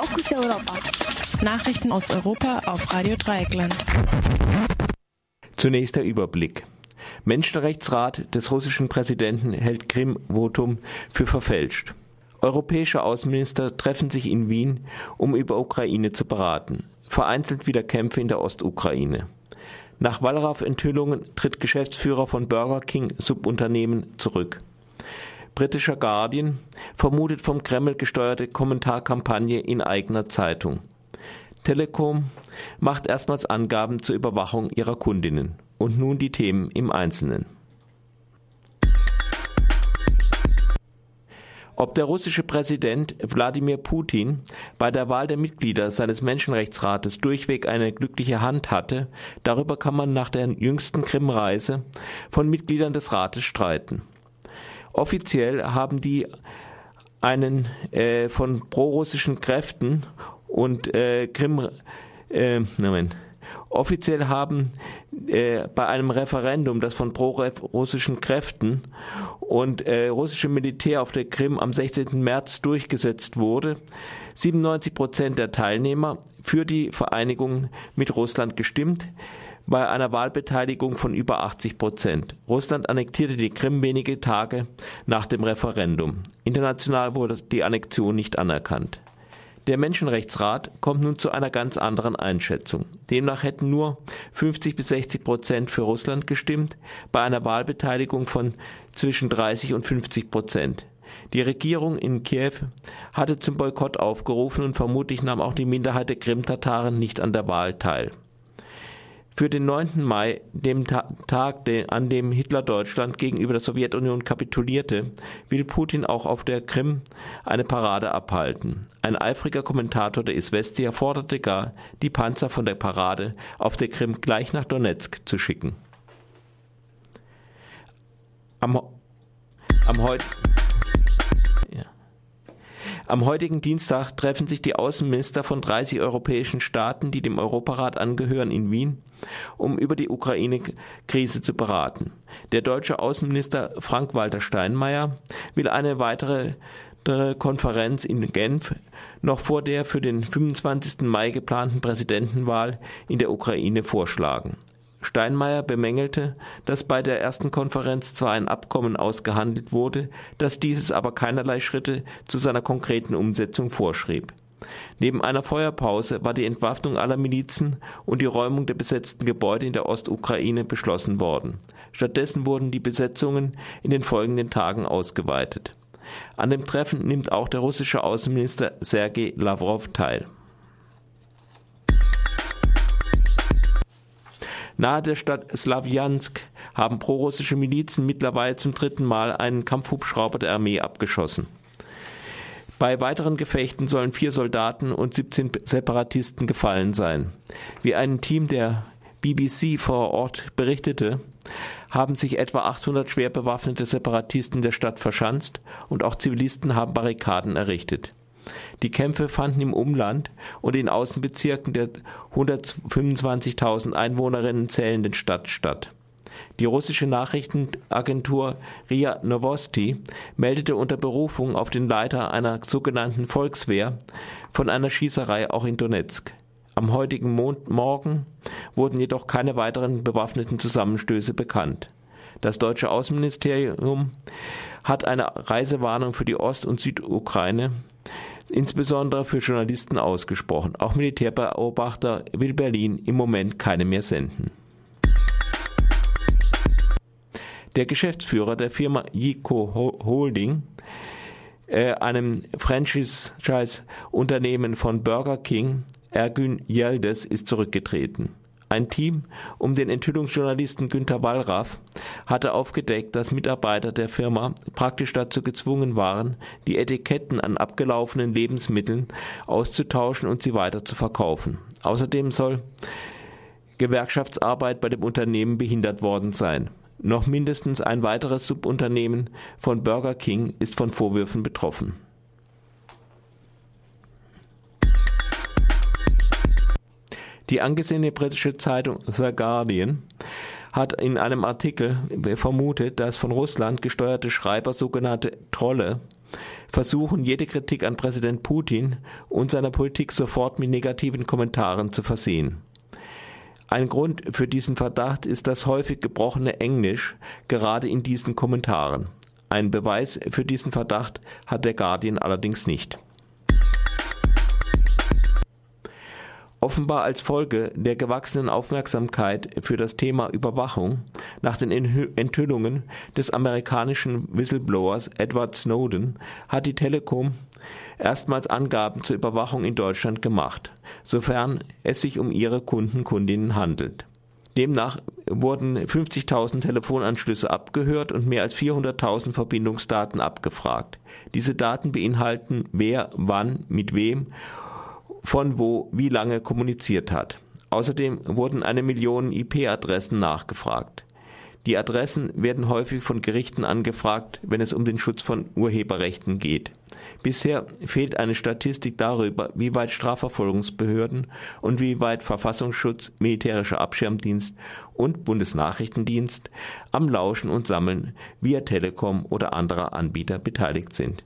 Fokus Europa. Nachrichten aus Europa auf Radio Dreieckland. Zunächst der Überblick. Menschenrechtsrat des russischen Präsidenten hält Krim-Votum für verfälscht. Europäische Außenminister treffen sich in Wien, um über Ukraine zu beraten. Vereinzelt wieder Kämpfe in der Ostukraine. Nach Wallraff-Enthüllungen tritt Geschäftsführer von Burger King Subunternehmen zurück. Britischer Guardian vermutet vom Kreml gesteuerte Kommentarkampagne in eigener Zeitung. Telekom macht erstmals Angaben zur Überwachung ihrer Kundinnen. Und nun die Themen im Einzelnen. Ob der russische Präsident Wladimir Putin bei der Wahl der Mitglieder seines Menschenrechtsrates durchweg eine glückliche Hand hatte, darüber kann man nach der jüngsten Krim-Reise von Mitgliedern des Rates streiten. Offiziell haben die einen äh, von prorussischen Kräften und äh, Krim äh, Moment, Offiziell haben äh, bei einem Referendum, das von pro-russischen Kräften und äh, russischem Militär auf der Krim am 16. März durchgesetzt wurde, 97 Prozent der Teilnehmer für die Vereinigung mit Russland gestimmt, bei einer Wahlbeteiligung von über 80 Prozent. Russland annektierte die Krim wenige Tage nach dem Referendum. International wurde die Annexion nicht anerkannt. Der Menschenrechtsrat kommt nun zu einer ganz anderen Einschätzung. Demnach hätten nur 50 bis 60 Prozent für Russland gestimmt, bei einer Wahlbeteiligung von zwischen 30 und 50 Prozent. Die Regierung in Kiew hatte zum Boykott aufgerufen und vermutlich nahm auch die Minderheit der Krim-Tataren nicht an der Wahl teil. Für den 9. Mai, dem Tag, an dem Hitler Deutschland gegenüber der Sowjetunion kapitulierte, will Putin auch auf der Krim eine Parade abhalten. Ein eifriger Kommentator der Isvestia forderte gar, die Panzer von der Parade auf der Krim gleich nach Donetsk zu schicken. Am, am heute am heutigen Dienstag treffen sich die Außenminister von 30 europäischen Staaten, die dem Europarat angehören, in Wien, um über die Ukraine-Krise zu beraten. Der deutsche Außenminister Frank-Walter Steinmeier will eine weitere Konferenz in Genf noch vor der für den 25. Mai geplanten Präsidentenwahl in der Ukraine vorschlagen. Steinmeier bemängelte, dass bei der ersten Konferenz zwar ein Abkommen ausgehandelt wurde, dass dieses aber keinerlei Schritte zu seiner konkreten Umsetzung vorschrieb. Neben einer Feuerpause war die Entwaffnung aller Milizen und die Räumung der besetzten Gebäude in der Ostukraine beschlossen worden. Stattdessen wurden die Besetzungen in den folgenden Tagen ausgeweitet. An dem Treffen nimmt auch der russische Außenminister Sergei Lavrov teil. Nahe der Stadt Slawjansk haben prorussische Milizen mittlerweile zum dritten Mal einen Kampfhubschrauber der Armee abgeschossen. Bei weiteren Gefechten sollen vier Soldaten und 17 Separatisten gefallen sein. Wie ein Team der BBC vor Ort berichtete, haben sich etwa 800 schwer bewaffnete Separatisten der Stadt verschanzt und auch Zivilisten haben Barrikaden errichtet. Die Kämpfe fanden im Umland und in Außenbezirken der 125.000 Einwohnerinnen zählenden Stadt statt. Die russische Nachrichtenagentur RIA Novosti meldete unter Berufung auf den Leiter einer sogenannten Volkswehr von einer Schießerei auch in Donetsk. Am heutigen Morgen wurden jedoch keine weiteren bewaffneten Zusammenstöße bekannt. Das deutsche Außenministerium hat eine Reisewarnung für die Ost- und Südukraine insbesondere für Journalisten ausgesprochen. Auch Militärbeobachter will Berlin im Moment keine mehr senden. Der Geschäftsführer der Firma Yico Holding, äh, einem Franchise-Unternehmen von Burger King, Ergün Yildiz, ist zurückgetreten. Ein Team um den Enthüllungsjournalisten Günter Wallraff hatte aufgedeckt, dass Mitarbeiter der Firma praktisch dazu gezwungen waren, die Etiketten an abgelaufenen Lebensmitteln auszutauschen und sie weiter zu verkaufen. Außerdem soll Gewerkschaftsarbeit bei dem Unternehmen behindert worden sein. Noch mindestens ein weiteres Subunternehmen von Burger King ist von Vorwürfen betroffen. Die angesehene britische Zeitung The Guardian hat in einem Artikel vermutet, dass von Russland gesteuerte Schreiber sogenannte Trolle versuchen, jede Kritik an Präsident Putin und seiner Politik sofort mit negativen Kommentaren zu versehen. Ein Grund für diesen Verdacht ist das häufig gebrochene Englisch, gerade in diesen Kommentaren. Einen Beweis für diesen Verdacht hat der Guardian allerdings nicht. Offenbar als Folge der gewachsenen Aufmerksamkeit für das Thema Überwachung nach den Enthüllungen des amerikanischen Whistleblowers Edward Snowden hat die Telekom erstmals Angaben zur Überwachung in Deutschland gemacht, sofern es sich um ihre Kunden Kundinnen handelt. Demnach wurden 50.000 Telefonanschlüsse abgehört und mehr als 400.000 Verbindungsdaten abgefragt. Diese Daten beinhalten, wer wann mit wem von wo wie lange kommuniziert hat. Außerdem wurden eine Million IP-Adressen nachgefragt. Die Adressen werden häufig von Gerichten angefragt, wenn es um den Schutz von Urheberrechten geht. Bisher fehlt eine Statistik darüber, wie weit Strafverfolgungsbehörden und wie weit Verfassungsschutz, militärischer Abschirmdienst und Bundesnachrichtendienst am Lauschen und Sammeln via Telekom oder anderer Anbieter beteiligt sind.